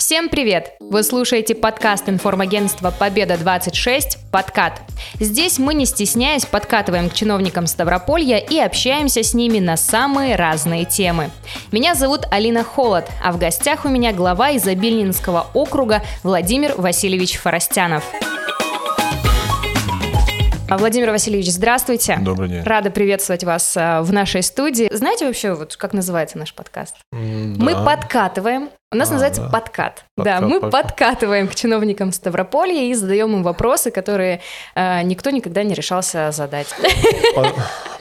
Всем привет! Вы слушаете подкаст информагентства «Победа-26» «Подкат». Здесь мы, не стесняясь, подкатываем к чиновникам Ставрополья и общаемся с ними на самые разные темы. Меня зовут Алина Холод, а в гостях у меня глава Изобильнинского округа Владимир Васильевич Форостянов. А, Владимир Васильевич, здравствуйте. Добрый день. Рада приветствовать вас а, в нашей студии. Знаете вообще, вот как называется наш подкаст? М, Мы да. подкатываем. У нас А, называется да. подкат. Подкат, да, мы подкат. подкатываем к чиновникам Ставрополья и задаем им вопросы, которые э, никто никогда не решался задать. По-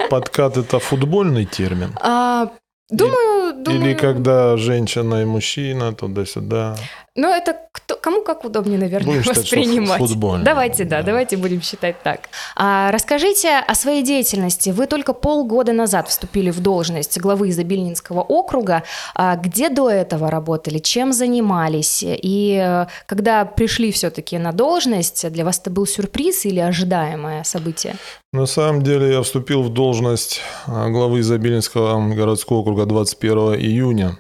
Подкат это футбольный термин? А, Думаю, думаю. Или когда женщина и мужчина туда-сюда? Ну, это кто, кому как удобнее, наверное, Будем считать, воспринимать. футбольный, Давайте, да, да. давайте будем считать так. А, расскажите о своей деятельности. Вы только полгода назад вступили в должность главы Изобильнинского округа. А, где до этого работали? Чем занимались? И когда пришли все-таки на должность, для вас это был сюрприз или ожидаемое событие? На самом деле я вступил в должность а, главы Изобилинского городского округа 21 июня.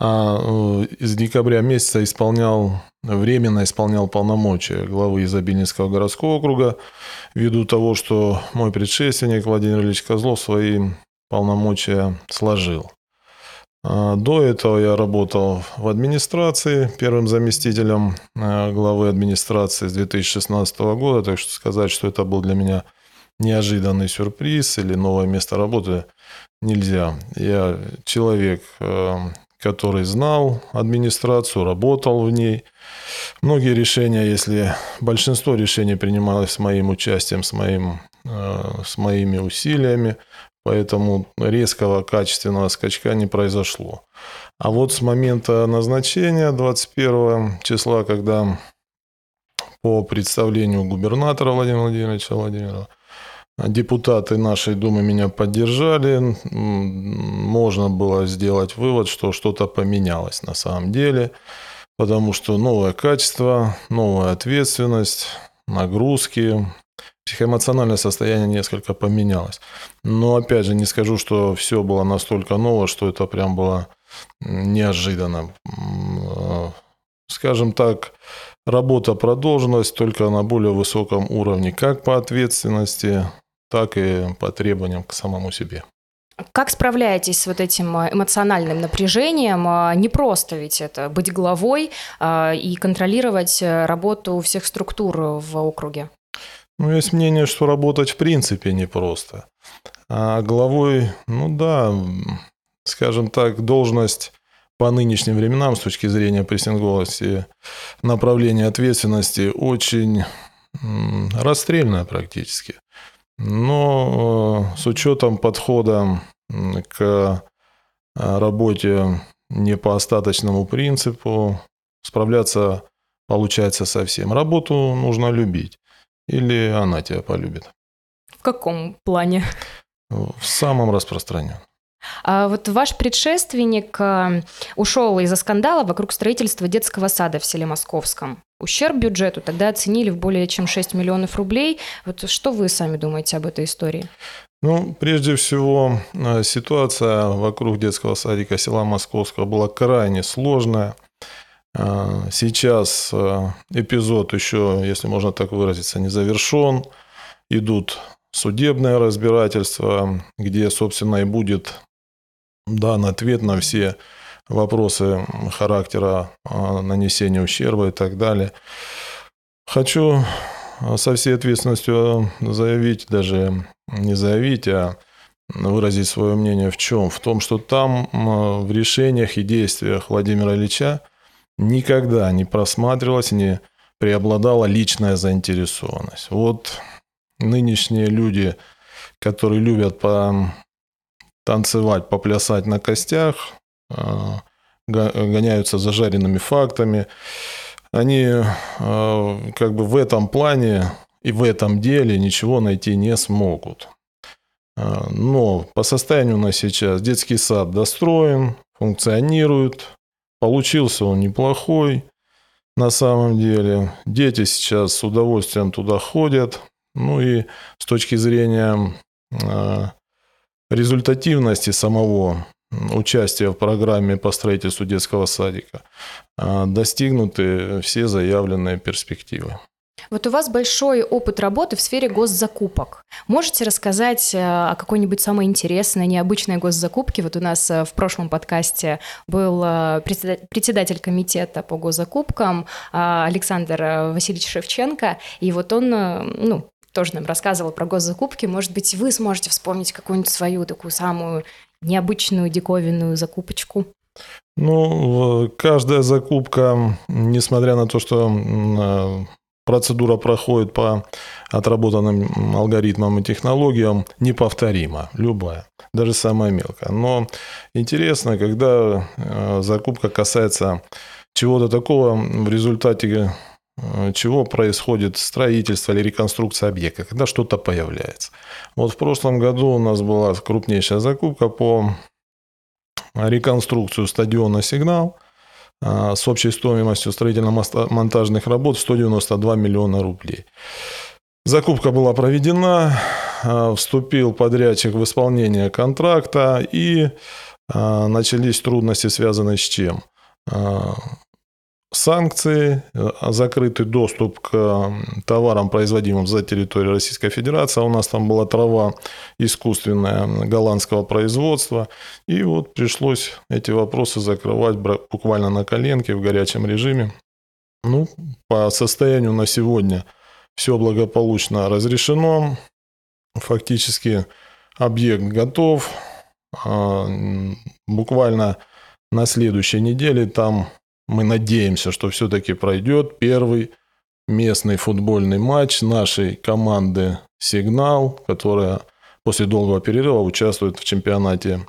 А э, с декабря месяца исполнял, временно исполнял полномочия главы Изобильнинского городского округа, ввиду того, что мой предшественник Владимир Ильич Козлов свои полномочия сложил. А, До этого я работал в администрации, первым заместителем э, главы администрации с 2016 года, так что сказать, что это был для меня неожиданный сюрприз или новое место работы нельзя. Я человек, э, который знал администрацию, работал в ней. Многие решения, если большинство решений принималось с моим участием, с, моим, э, с моими усилиями, поэтому резкого качественного скачка не произошло. А вот с момента назначения 21 числа, когда по представлению губернатора Владимира Владимировича Владимирова Депутаты нашей Думы меня поддержали. Можно было сделать вывод, что что-то поменялось на самом деле, потому что новое качество, новая ответственность, нагрузки, психоэмоциональное состояние несколько поменялось. Но опять же, не скажу, что все было настолько ново, что это прям было неожиданно. Э, Скажем так, работа продолжилась только на более высоком уровне, как по ответственности, так и по требованиям к самому себе. Как справляетесь с вот этим э, эмоциональным напряжением? А, Не просто ведь это быть главой а, и контролировать э, работу всех структур в округе. Ну, есть мнение, что работать в принципе непросто. А главой, ну да, скажем так, должность по нынешним временам с точки зрения прессинговости направления ответственности очень расстрельная практически. Но э, с учетом подхода к э, работе не по остаточному принципу, справляться получается совсем. Работу нужно любить. Или она тебя полюбит. В каком плане? В самом распространенном. А вот ваш предшественник э, ушел из-за скандала вокруг строительства детского сада в селе Московском. Ущерб бюджету тогда оценили в более чем 6 миллионов рублей. Вот что вы сами думаете об этой истории? Ну, прежде всего, э, ситуация вокруг детского садика села Московского была крайне сложная. Э, Сейчас эпизод еще, если можно так выразиться, не завершен. Идут судебное разбирательство, где, собственно, и будет дан ответ на все вопросы характера э, нанесения ущерба и так далее. Хочу э, со всей ответственностью заявить, даже не заявить, а выразить свое мнение в чем? В том, что там в решениях и действиях Владимира Ильича никогда не просматривалась, не преобладала личная заинтересованность. Вот нынешние люди, которые любят по танцевать, поплясать на костях, э, го- гоняются за жареными фактами, они э, как бы в этом плане и в этом деле ничего найти не смогут. Э, Но по состоянию на сейчас детский сад достроен, функционирует, получился он неплохой на самом деле. Дети сейчас с удовольствием туда ходят. Ну и с точки зрения результативности самого участия в программе по строительству детского садика достигнуты все заявленные перспективы. Вот у вас большой опыт работы в сфере госзакупок. Можете рассказать э, о какой-нибудь самой интересной, необычной госзакупке? Вот у нас э, в прошлом подкасте был э, председатель комитета по госзакупкам Александр Васильевич Шевченко, и вот он, ну, тоже нам рассказывал про госзакупки. Может быть, вы сможете вспомнить какую-нибудь свою такую самую необычную, диковинную закупочку? Ну, каждая закупка, несмотря на то, что процедура проходит по отработанным алгоритмам и технологиям, неповторима, любая, даже самая мелкая. Но интересно, когда э, закупка касается чего-то такого, в результате э, чего происходит строительство или реконструкция объекта, когда что-то появляется. Вот в прошлом году у нас была крупнейшая закупка по реконструкцию стадиона «Сигнал», а, с общей стоимостью строительно-монтажных работ 192 миллиона рублей. Закупка была проведена, а, вступил подрядчик в исполнение контракта и начались трудности, связанные с чем? Санкции, э, закрытый доступ к товарам, производимым за территорией Российской Федерации. А у нас там была трава искусственная голландского производства. И вот пришлось эти вопросы закрывать буквально на коленке в горячем режиме. Ну, по состоянию на сегодня все благополучно разрешено. Фактически объект готов. А, буквально на следующей неделе там мы надеемся, что все-таки пройдет первый местный футбольный матч нашей команды «Сигнал», которая после долгого перерыва участвует в чемпионате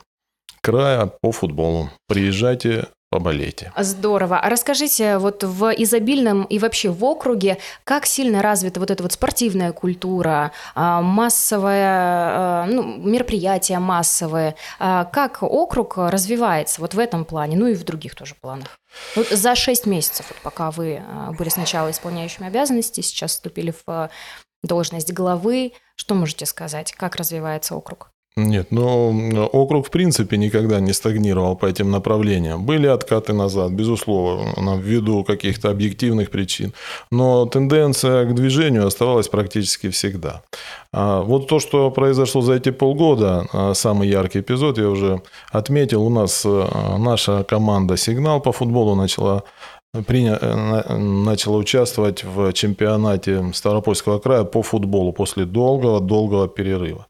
края по футболу. Приезжайте, поболейте. Здорово. А расскажите, вот в изобильном и вообще в округе, как сильно развита вот эта вот спортивная культура, а, массовое, а, ну, мероприятия массовые, а, как округ развивается вот в этом плане, ну и в других тоже планах? Вот за шесть месяцев, вот пока вы были сначала исполняющими обязанности, сейчас вступили в должность главы, что можете сказать, как развивается округ? Нет, но округ в принципе никогда не стагнировал по этим направлениям. Были откаты назад, безусловно, ввиду каких-то объективных причин. Но тенденция к движению оставалась практически всегда. А вот то, что произошло за эти полгода, а, самый яркий эпизод, я уже отметил, у нас а, наша команда «Сигнал» по футболу начала приня... Э, начала участвовать в чемпионате Ставропольского края по футболу после долгого-долгого перерыва.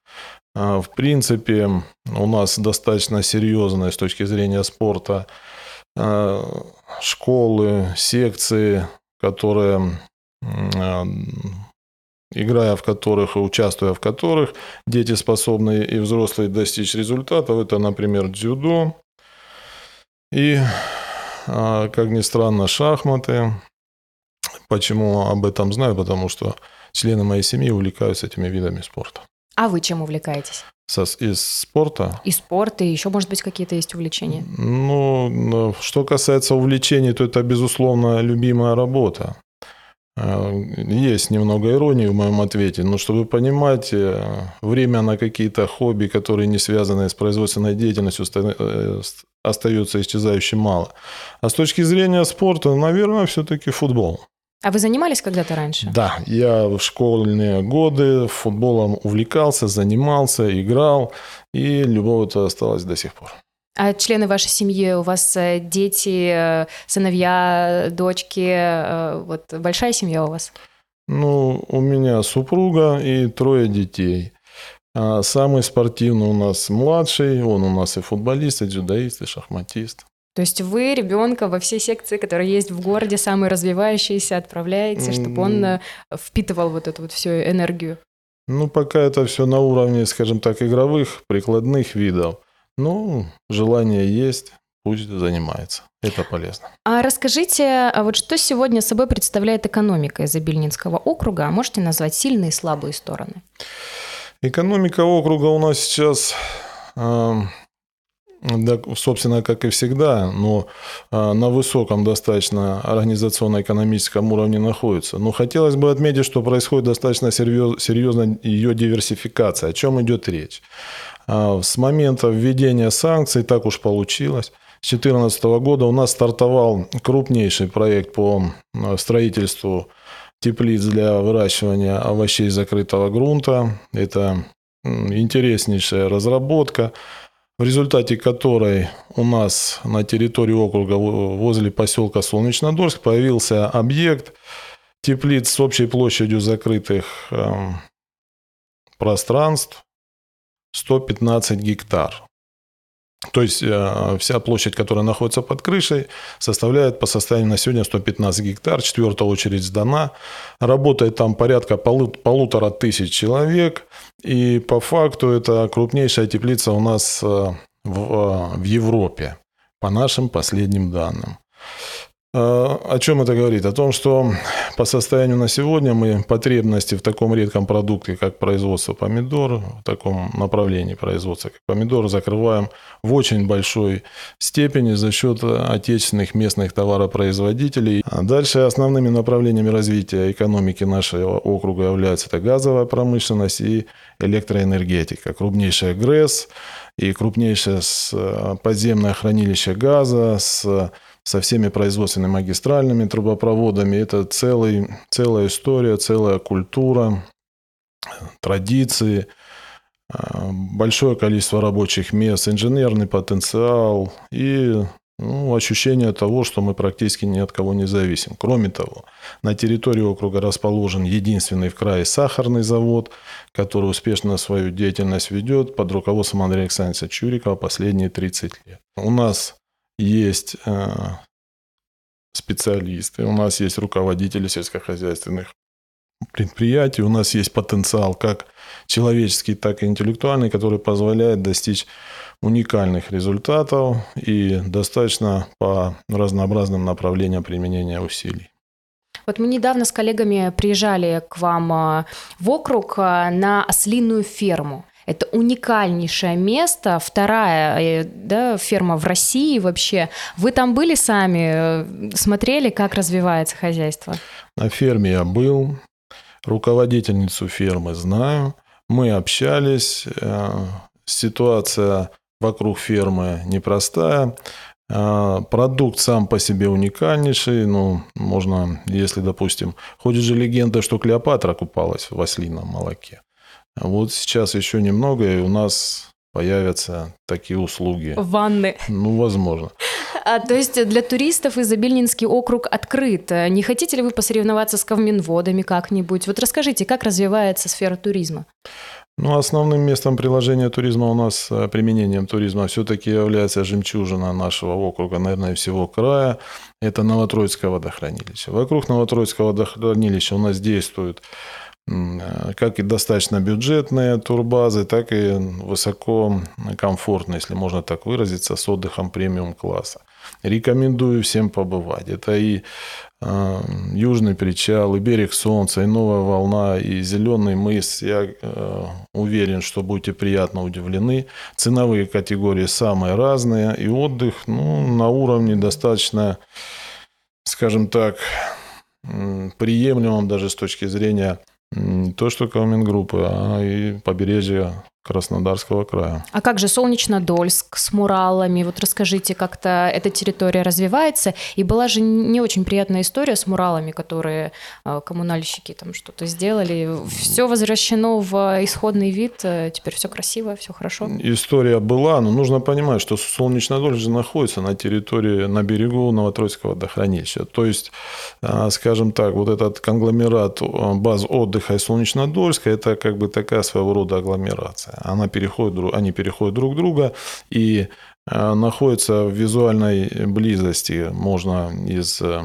А, в принципе, у нас достаточно серьезная с точки зрения спорта а, школы, секции, которые а, играя в которых и участвуя в которых, дети способны и взрослые достичь результатов. Это, например, дзюдо и, как ни странно, шахматы. Почему об этом знаю? Потому что члены моей семьи увлекаются этими видами спорта. А вы чем увлекаетесь? Из спорта? Из спорта, и еще, может быть, какие-то есть увлечения? Ну, что касается увлечений, то это, безусловно, любимая работа. Э, есть немного иронии в моем ответе, но чтобы понимать, э, время на какие-то хобби, которые не связаны с производственной деятельностью, э, остается исчезающе мало. А с точки зрения спорта, наверное, все-таки футбол. А вы занимались когда-то раньше? Да, я в школьные годы футболом увлекался, занимался, играл, и любовь это осталась до сих пор. А члены вашей семьи, у вас э, дети, э, сыновья, дочки, э, вот большая семья у вас? Ну, у меня супруга и трое детей. А самый спортивный у нас младший, он у нас и футболист, и дзюдоист, и шахматист. То есть вы ребенка во все секции, которые есть в городе, самые развивающиеся, отправляете, чтобы он э, впитывал вот эту вот всю энергию? Ну, пока это все на уровне, скажем так, игровых, прикладных видов. Ну, желание есть, пусть занимается. Это полезно. А расскажите, а вот что сегодня собой представляет экономика Изобильнинского округа? Можете назвать сильные и слабые стороны? Экономика округа у нас сейчас да, собственно, как и всегда, но а, на высоком достаточно организационно-экономическом уровне находится. Но хотелось бы отметить, что происходит достаточно серьезная ее диверсификация. О чем идет речь? А, с момента введения санкций так уж получилось. С 2014 года у нас стартовал крупнейший проект по строительству теплиц для выращивания овощей закрытого грунта. Это интереснейшая разработка, в результате которой у нас на территории округа возле поселка Солнечнодорск появился объект теплиц с общей площадью закрытых эм, пространств 115 гектар. То есть э, вся площадь, которая находится под крышей, составляет по состоянию на сегодня 115 гектар. Четвертая очередь сдана. Работает там порядка полу- полутора тысяч человек. И по факту это крупнейшая теплица у нас э, в, э, в Европе, по нашим последним данным. А, о чем это говорит? О том, что по состоянию на сегодня мы потребности в таком редком продукте, как производство помидор, в таком направлении производства, как помидор, закрываем в очень большой степени за счет отечественных местных товаропроизводителей. А дальше основными направлениями развития экономики нашего округа являются это газовая промышленность и электроэнергетика. Крупнейшая ГРЭС и крупнейшее подземное хранилище газа с со всеми производственными магистральными трубопроводами. Это целый, целая история, целая культура, традиции, а, большое количество рабочих мест, инженерный потенциал и ну, ощущение того, что мы практически ни от кого не зависим. Кроме того, на территории округа расположен единственный в крае сахарный завод, который успешно свою деятельность ведет под руководством Андрея Александровича Чурикова последние 30 лет. У нас есть э, специалисты, у нас есть руководители сельскохозяйственных предприятий, у нас есть потенциал как человеческий, так и интеллектуальный, который позволяет достичь уникальных результатов и достаточно по разнообразным направлениям применения усилий. Вот мы недавно с коллегами приезжали к вам э, в округ э, на ослиную ферму. Это уникальнейшее место, вторая э, да, ферма в России вообще. Вы там были сами, э, смотрели, как развивается хозяйство? На ферме я был, руководительницу фермы знаю, мы общались, э, ситуация вокруг фермы непростая. Продукт сам по себе уникальнейший. Ну, можно, если, допустим, ходит же легенда, что Клеопатра купалась в ослином молоке. Вот сейчас еще немного, и у нас появятся такие услуги. Ванны. Ну, возможно. А, то есть для туристов Изобильнинский округ открыт. Не хотите ли вы посоревноваться с ковминводами как-нибудь? Вот расскажите, как развивается сфера туризма? Ну, основным местом приложения туризма у нас, э, применением туризма, все-таки является жемчужина нашего округа, наверное, всего края. Это Новотроицкое водохранилище. Вокруг Новотроицкого водохранилища у нас действуют Э, как и достаточно бюджетные турбазы, так и высококомфортные, если можно так выразиться, с отдыхом премиум-класса. Рекомендую всем побывать. Это и э, Южный причал, и берег Солнца, и Новая волна, и Зеленый мыс. Я э, уверен, что будете приятно удивлены. Ценовые категории самые разные, и отдых ну, на уровне достаточно, скажем так, приемлемом даже с точки зрения не то, что Калмингруппы, а и побережье Краснодарского края. А как же Солнечнодольск с Муралами? Вот расскажите, как-то эта территория развивается. И была же не очень приятная история с Муралами, которые э, коммунальщики там что-то сделали. Все возвращено в исходный вид, э, теперь все красиво, все хорошо. История была, но нужно понимать, что Солнечнодольск же находится на территории, на берегу Новотроицкого водохранилища. То есть, э, скажем так, вот этот конгломерат баз отдыха и Солнечнодольска, это как бы такая своего рода агломерация она переходит, они переходят друг друга и э, находятся в визуальной близости. Можно из э,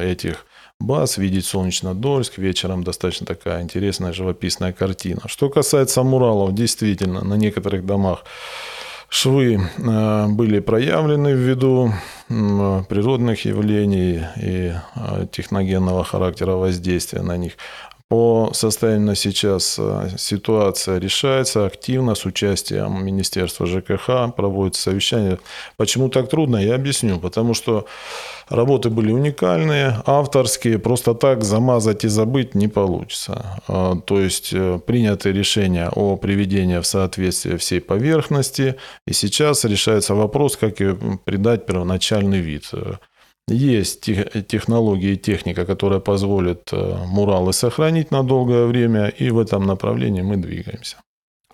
этих баз видеть Солнечнодольск. Вечером достаточно такая интересная живописная картина. Что касается муралов, действительно, на некоторых домах швы э, были проявлены ввиду природных явлений и техногенного характера воздействия на них. По состоянию на сейчас э, ситуация решается активно с участием Министерства ЖКХ, проводится совещание. Почему так трудно, я объясню. Потому что работы были уникальные, авторские, просто так замазать и забыть не получится. А, то есть э, принято решение о приведении в соответствие всей поверхности, и сейчас решается вопрос, как придать первоначальный вид. Есть технологии и техника, которая позволит э, муралы сохранить на долгое время, и в этом направлении мы двигаемся.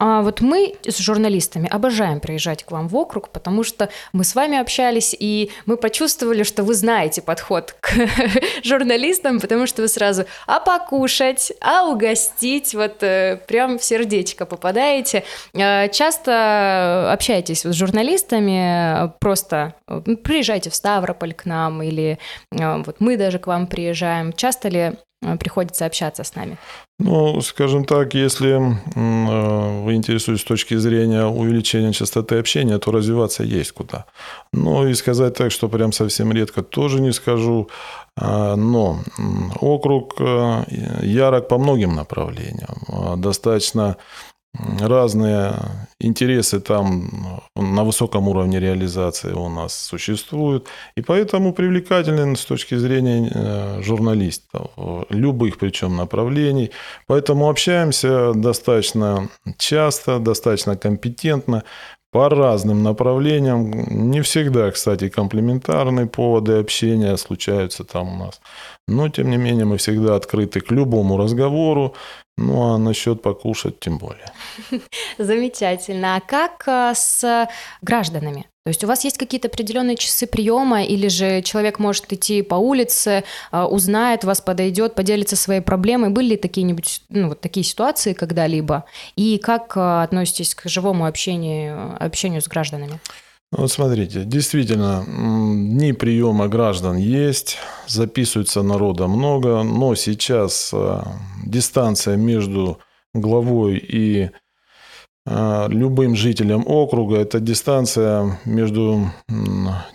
А вот мы с журналистами обожаем приезжать к вам в округ, потому что мы с вами общались, и мы почувствовали, что вы знаете подход к журналистам, потому что вы сразу а покушать, а угостить, вот э, прям в сердечко попадаете. Э, часто общаетесь с журналистами, просто э, приезжайте в Ставрополь к нам, или вот мы даже к вам приезжаем. Часто ли приходится общаться с нами? Ну, скажем так, если э, вы интересуетесь с точки зрения увеличения частоты общения, то развиваться есть куда. Но и сказать так, что прям совсем редко, тоже не скажу. А, но округ э, ярок по многим направлениям. Достаточно разные интересы там на высоком уровне реализации у нас существуют. И поэтому привлекательны с точки зрения э, журналистов, любых причем направлений. Поэтому общаемся достаточно часто, достаточно компетентно по разным направлениям. Не всегда, кстати, комплементарные поводы общения случаются там у нас. Но, тем не менее, мы всегда открыты к любому разговору. Ну, а насчет покушать тем более. Замечательно. А как э, с гражданами? То есть у вас есть какие-то определенные часы приема, или же человек может идти по улице, э, узнает вас, подойдет, поделится своей проблемой. Были ли такие-нибудь ну, вот такие ситуации когда-либо? И как э, относитесь к живому общению, общению с гражданами? Вот смотрите, действительно, дни приема граждан есть, записывается народа много, но сейчас э, дистанция между главой и любым жителем округа – это дистанция между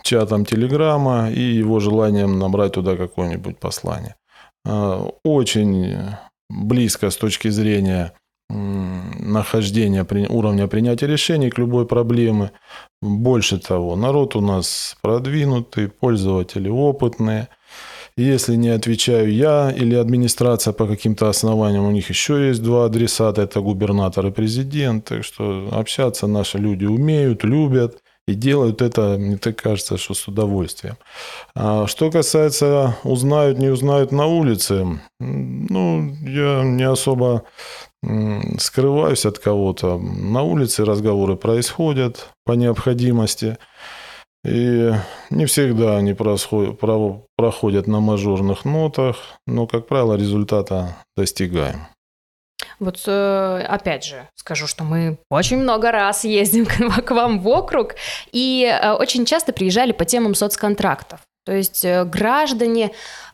чатом Телеграма и его желанием набрать туда какое-нибудь послание. Э, очень близко с точки зрения нахождения уровня принятия решений к любой проблеме. Больше того, народ у нас продвинутый, пользователи опытные. Если не отвечаю я или администрация по каким-то основаниям, у них еще есть два адресата, это губернатор и президент. Так что общаться наши люди умеют, любят. И делают это, мне так кажется, что с удовольствием. А что касается узнают, не узнают на улице, ну, я не особо скрываюсь от кого-то. На улице разговоры происходят по необходимости. И не всегда они проходят на мажорных нотах, но, как правило, результата достигаем. Вот э, опять же скажу, что мы очень много раз ездим к вам в округ и э, очень часто приезжали по темам соцконтрактов. То есть э, граждане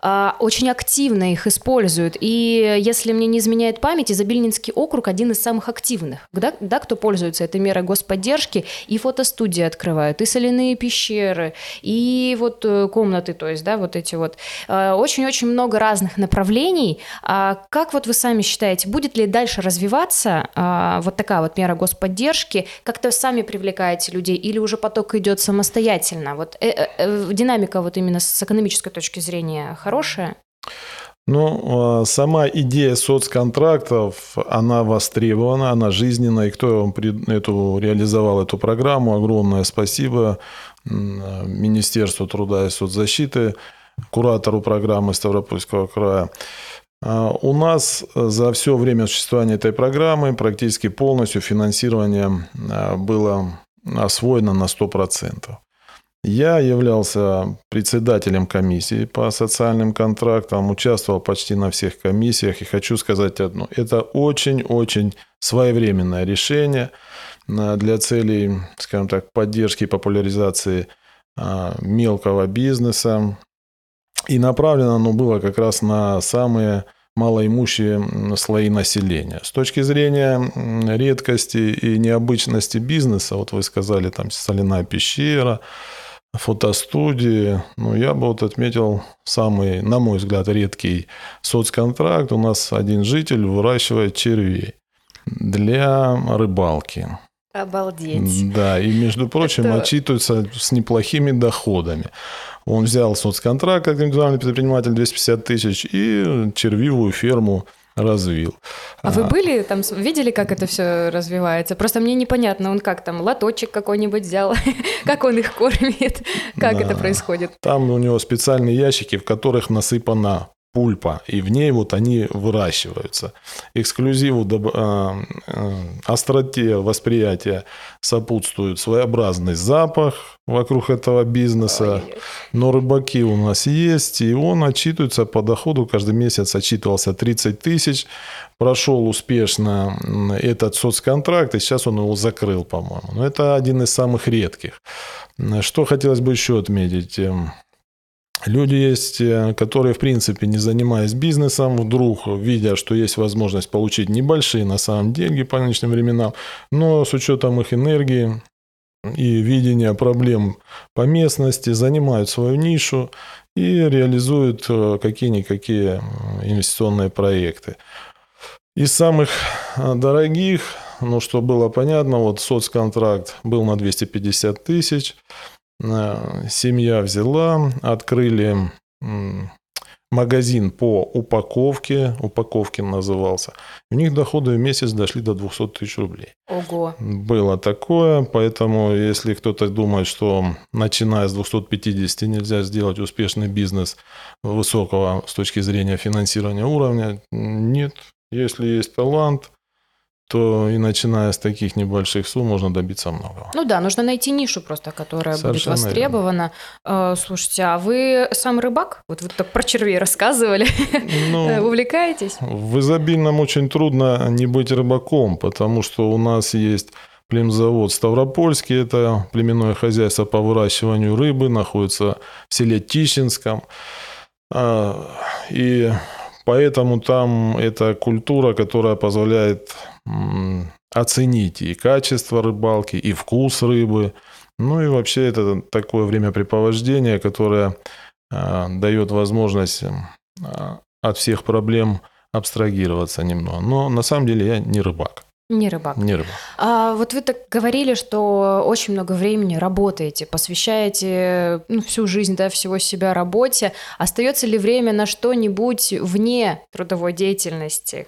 а, очень активно их используют. И если мне не изменяет память, Изобильнинский округ один из самых активных. Да, да, кто пользуется этой мерой господдержки, и фотостудии открывают, и соляные пещеры, и вот э, комнаты, то есть, да, вот эти вот. А, очень-очень много разных направлений. А как вот вы сами считаете, будет ли дальше развиваться а, вот такая вот мера господдержки? Как-то сами привлекаете людей или уже поток идет самостоятельно? Вот э, э, э динамика вот именно с экономической точки зрения хорошая? Ну, а, сама идея соцконтрактов, она востребована, она жизненная. И кто эту, реализовал эту программу, огромное спасибо Министерству труда и соцзащиты, куратору программы Ставропольского края. А, у нас за все время существования этой программы практически полностью финансирование а, было освоено на 100%. Я являлся председателем комиссии по социальным контрактам, участвовал почти на всех комиссиях. И хочу сказать одно. Это очень-очень своевременное решение э, для целей, скажем так, поддержки и популяризации э, мелкого бизнеса. И направлено оно было как раз на самые малоимущие слои населения. С точки зрения редкости и необычности бизнеса, вот вы сказали, там соляная пещера, фотостудии. Ну, я бы вот отметил самый, на мой взгляд, редкий соцконтракт. У нас один житель выращивает червей для рыбалки. Обалдеть. Да, и, между прочим, Это... отчитывается с неплохими доходами. Он взял соцконтракт как индивидуальный предприниматель 250 тысяч и червивую ферму развил. А, а вы были там, видели, как это все развивается? Просто мне непонятно, он как там, лоточек какой-нибудь взял, как он их кормит, как да. это происходит? Там у него специальные ящики, в которых насыпана пульпа, и в ней вот они выращиваются. Эксклюзиву, э, э, остроте восприятия сопутствует своеобразный запах вокруг этого бизнеса. Но рыбаки у нас есть, и он отчитывается по доходу, каждый месяц отчитывался 30 тысяч, прошел успешно этот соцконтракт, и сейчас он его закрыл, по-моему. Но это один из самых редких. Что хотелось бы еще отметить? Люди есть, э, которые, в принципе, не занимаясь бизнесом, вдруг, видя, что есть возможность получить небольшие, на самом деле, по нынешним временам, но с учетом их энергии и видения проблем по местности, занимают свою нишу и реализуют э, какие-никакие инвестиционные проекты. Из самых э, дорогих, ну, что было понятно, вот соцконтракт был на 250 тысяч – семья взяла, открыли магазин по упаковке, упаковкин назывался. У них доходы в месяц дошли до 200 тысяч рублей. Ого. Было такое, поэтому если кто-то думает, что начиная с 250 нельзя сделать успешный бизнес высокого с точки зрения финансирования уровня, нет. Если есть талант, то и начиная с таких небольших сумм можно добиться многого. Ну да, нужно найти нишу просто, которая Совершенно будет востребована. Верно. Э, слушайте, а вы сам рыбак? Вот вы так про червей рассказывали. Ну, э, Увлекаетесь? В изобильном очень трудно не быть рыбаком, потому что у нас есть племзавод Ставропольский, это племенное хозяйство по выращиванию рыбы, находится в селе Тищинском. А, и поэтому там эта культура, которая позволяет оценить и качество рыбалки, и вкус рыбы. Ну и вообще это такое времяпрепровождение, которое а, дает возможность а, от всех проблем абстрагироваться немного. Но на самом деле я не рыбак. Не рыбак. Не рыбак. А, вот вы так говорили, что очень много времени работаете, посвящаете ну, всю жизнь, да, всего себя работе. Остается ли время на что-нибудь вне трудовой деятельности?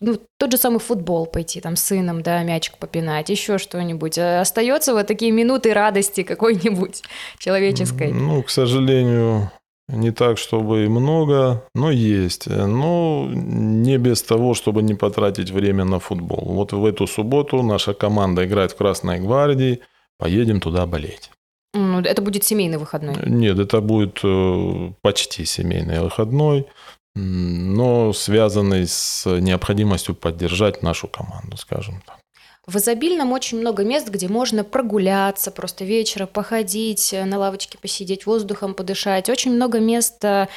Ну, тот же самый футбол пойти, там, с сыном, да, мячик попинать, еще что-нибудь. А остается вот такие минуты радости какой-нибудь человеческой? Ну, к сожалению, не так, чтобы и много, но есть. Но не без того, чтобы не потратить время на футбол. Вот в эту субботу наша команда играет в Красной Гвардии. Поедем туда болеть. Ну, это будет семейный выходной? Нет, это будет э, почти семейный выходной но связанный с необходимостью поддержать нашу команду, скажем так. В изобильном очень много мест, где можно прогуляться, просто вечером походить, на лавочке посидеть, воздухом подышать. Очень много мест э,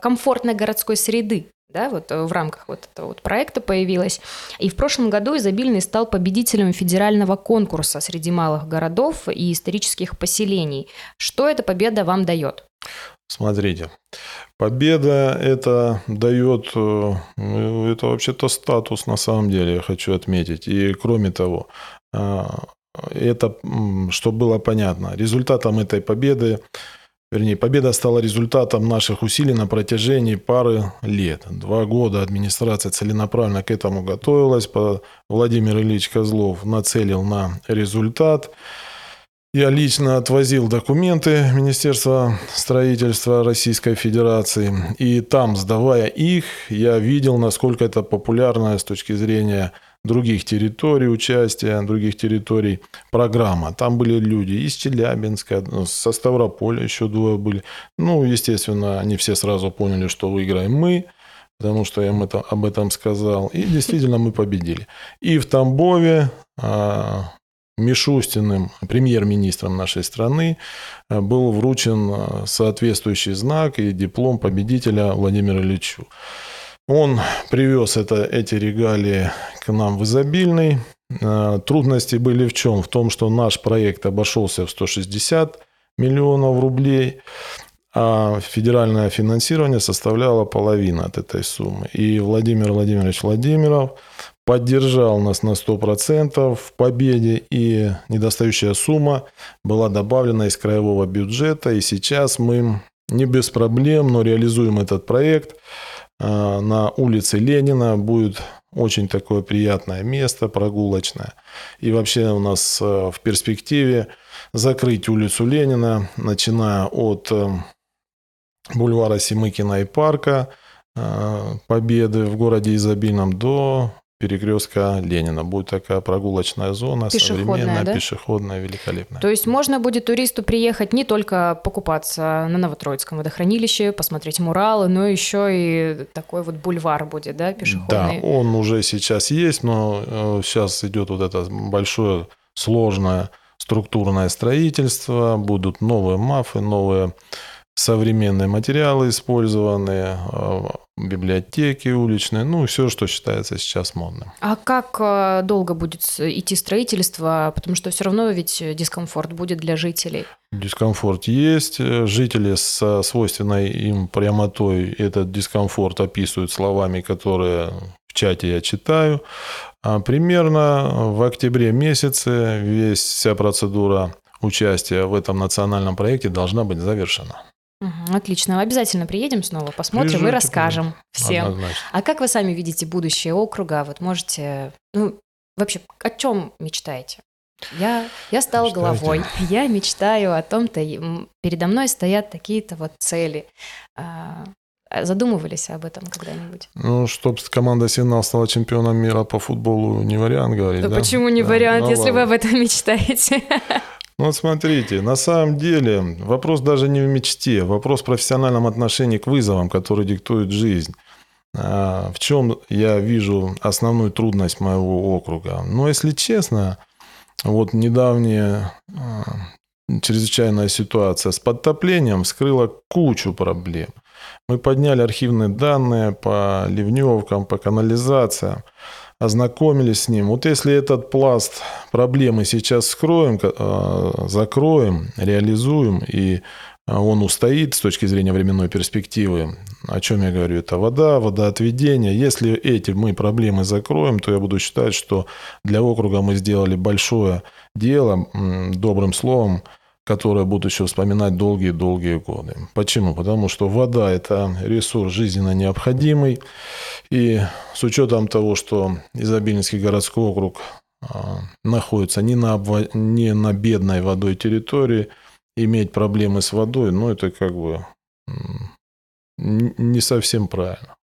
комфортной городской среды да, вот э, в рамках вот этого вот проекта появилась. И в прошлом году Изобильный стал победителем федерального конкурса среди малых городов и исторических поселений. Что эта победа вам дает? Смотрите, победа это дает, э, это вообще-то статус на самом деле, я хочу отметить. И кроме того, э, это, что было понятно, результатом этой победы, вернее, победа стала результатом наших усилий на протяжении пары лет. Два года администрация целенаправленно к этому готовилась. Владимир Ильич Козлов нацелил на результат. Я лично отвозил документы Министерства строительства Российской Федерации, и там, сдавая их, я видел, насколько это популярная с точки зрения других территорий участия, других территорий программа. Там были люди из Челябинска, со Ставрополя еще двое были. Ну, естественно, они все сразу поняли, что выиграем мы, потому что я им это, об этом сказал. И действительно мы победили. И в Тамбове а, Мишустиным, премьер-министром нашей страны, э, был вручен э, соответствующий знак и диплом победителя Владимира Ильичу. Он привез это, эти регалии к нам в изобильный. Э, трудности были в чем? В том, что наш проект обошелся в 160 миллионов рублей, а федеральное финансирование составляло половину от этой суммы. И Владимир Владимирович Владимиров поддержал нас на 100% в победе, и недостающая сумма была добавлена из краевого бюджета, и сейчас мы не без проблем, но реализуем этот проект. А, на улице Ленина будет очень такое приятное место, прогулочное. И вообще у нас э, в перспективе закрыть улицу Ленина, начиная от э, бульвара Семыкина и парка, Победы в городе Изобильном до перекрестка Ленина. Будет такая прогулочная зона, пешеходная, современная, да? пешеходная, великолепная. То есть можно будет туристу приехать не только покупаться на Новотроицком водохранилище, посмотреть муралы, но еще и такой вот бульвар будет, да, пешеходный? Да, он уже сейчас есть, но сейчас э, идет вот это большое, сложное структурное строительство, будут новые мафы, новые современные материалы использованы, э, библиотеки уличные, ну, все, что считается сейчас модным. А как э, долго будет идти строительство? Потому что все равно ведь дискомфорт будет для жителей. Дискомфорт есть. Жители со свойственной им прямотой этот дискомфорт описывают словами, которые в чате я читаю. А примерно в октябре месяце весь, вся процедура участия в этом национальном проекте должна быть завершена. Угу, отлично. Обязательно приедем снова, посмотрим Приезжайте, и расскажем всем. Однозначно. А как вы сами видите будущее округа? Вот можете, ну, вообще, о чем мечтаете? Я, я стала Мечтаете? головой, я мечтаю о том-то, передо мной стоят такие-то вот цели. А, задумывались об этом когда-нибудь? Ну, чтобы команда Сигнал стала чемпионом мира по футболу, не вариант говорить, да? да? Почему не да, вариант, ну, если ладно. вы об этом мечтаете? Ну, вот смотрите, на самом деле вопрос даже не в мечте, вопрос в профессиональном отношении к вызовам, которые диктует жизнь. А, в чем я вижу основную трудность моего округа? Ну, если честно, вот недавняя а, чрезвычайная ситуация с подтоплением вскрыла кучу проблем. Мы подняли архивные данные по ливневкам, по канализациям ознакомились с ним. Вот если этот пласт проблемы сейчас скроем, а, закроем, реализуем, и а, он устоит с точки зрения временной перспективы, о чем я говорю, это вода, водоотведение. Если эти мы проблемы закроем, то я буду считать, что для округа мы сделали большое дело, добрым словом, которое будут еще вспоминать долгие-долгие годы. Почему? Потому что вода – это ресурс жизненно необходимый. И с учетом того, что Изобильский городской округ а, находится не на, не на бедной водой территории, иметь проблемы с водой, ну, это как бы не совсем правильно.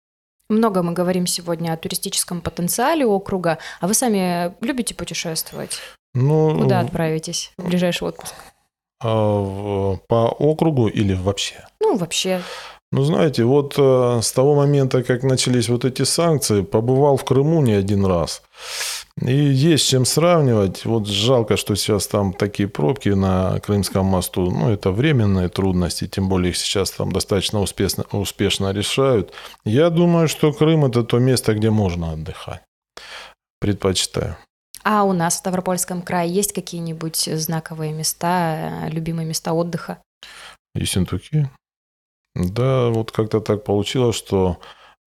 Много мы говорим сегодня о туристическом потенциале округа. А вы сами любите путешествовать? Ну, Куда отправитесь в ближайший отпуск? А, по округу или вообще? Ну, вообще. Ну, знаете, вот э, с того момента, как начались вот эти санкции, побывал в Крыму не один раз. И есть чем сравнивать. Вот жалко, что сейчас там такие пробки на Крымском мосту. Ну, это временные трудности, тем более их сейчас там достаточно успешно, успешно решают. Я думаю, что Крым – это то место, где можно отдыхать. Предпочитаю. А у нас в Ставропольском крае есть какие-нибудь знаковые места, любимые места отдыха? Ессентуки. Да, вот как-то так получилось, что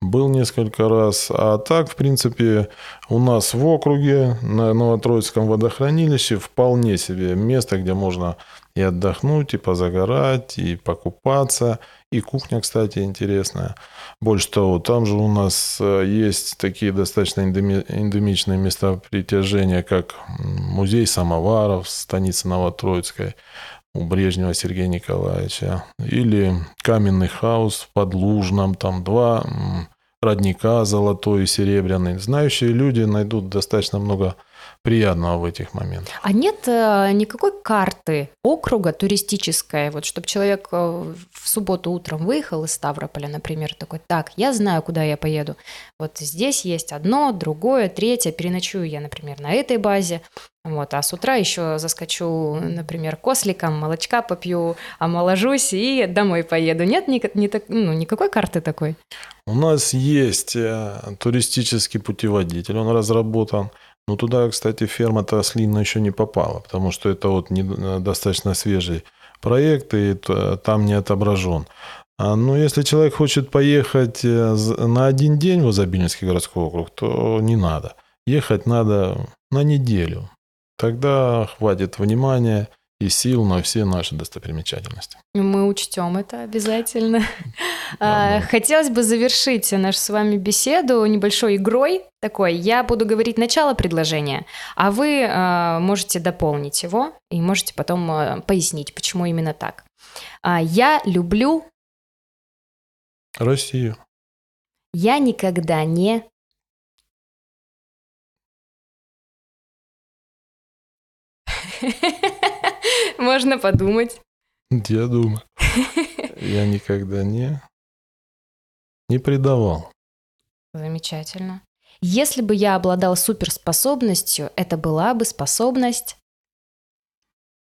был несколько раз. А так, в принципе, у нас в округе на Новотроицком водохранилище вполне себе место, где можно и отдохнуть, и позагорать, и покупаться. И кухня, кстати, интересная. Больше того, там же у нас э, есть такие достаточно эндемичные места притяжения, как музей самоваров, станица Новотроицкой у Брежнева Сергея Николаевича, или каменный хаус в Подлужном, там два родника золотой и серебряный. Знающие люди найдут достаточно много приятного в этих моментах. А нет э, никакой карты округа туристической, вот чтобы человек э, в субботу утром выехал из Ставрополя, например, такой, так, я знаю, куда я поеду. Вот здесь есть одно, другое, третье, переночую я, например, на этой базе, вот, а с утра еще заскочу, например, косликом, молочка попью, омоложусь и домой поеду. Нет ни, ни, ну, никакой карты такой? У нас есть э, туристический путеводитель, он разработан. Но туда, кстати, ферма-то ослина еще не попала, потому что это вот не, достаточно свежий проект, и там не отображен. А, Но ну, если человек хочет поехать э, на один день в Изобильский городской округ, то не надо. Ехать надо на неделю. Тогда хватит внимания и сил на все наши достопримечательности. Мы учтем это обязательно. Да, Хотелось бы завершить нашу с вами беседу небольшой игрой такой. Я буду говорить начало предложения, а вы э, можете дополнить его и можете потом э, пояснить, почему именно так. Я люблю Россию. Я никогда не... Можно подумать. Я думаю. Я никогда не... Не предавал. Замечательно. Если бы я обладал суперспособностью, это была бы способность...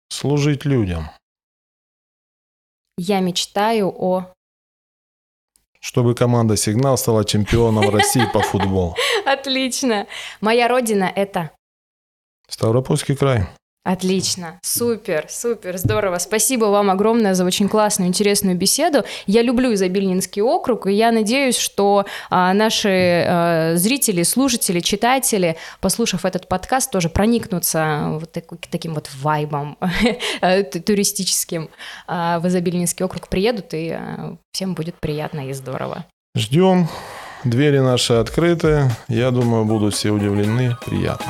Служить людям. Я мечтаю о чтобы команда «Сигнал» стала чемпионом России по футболу. Отлично. Моя родина – это? Ставропольский край. Отлично, супер, супер, здорово. Спасибо вам огромное за очень классную, интересную беседу. Я люблю Изобильнинский округ, и я надеюсь, что а, наши а, зрители, слушатели, читатели, послушав этот подкаст, тоже проникнутся вот так, таким вот вайбом туристическим а, в Изобильнинский округ, приедут, и а, всем будет приятно и здорово. Ждем. Двери наши открыты. Я думаю, будут все удивлены. Приятно.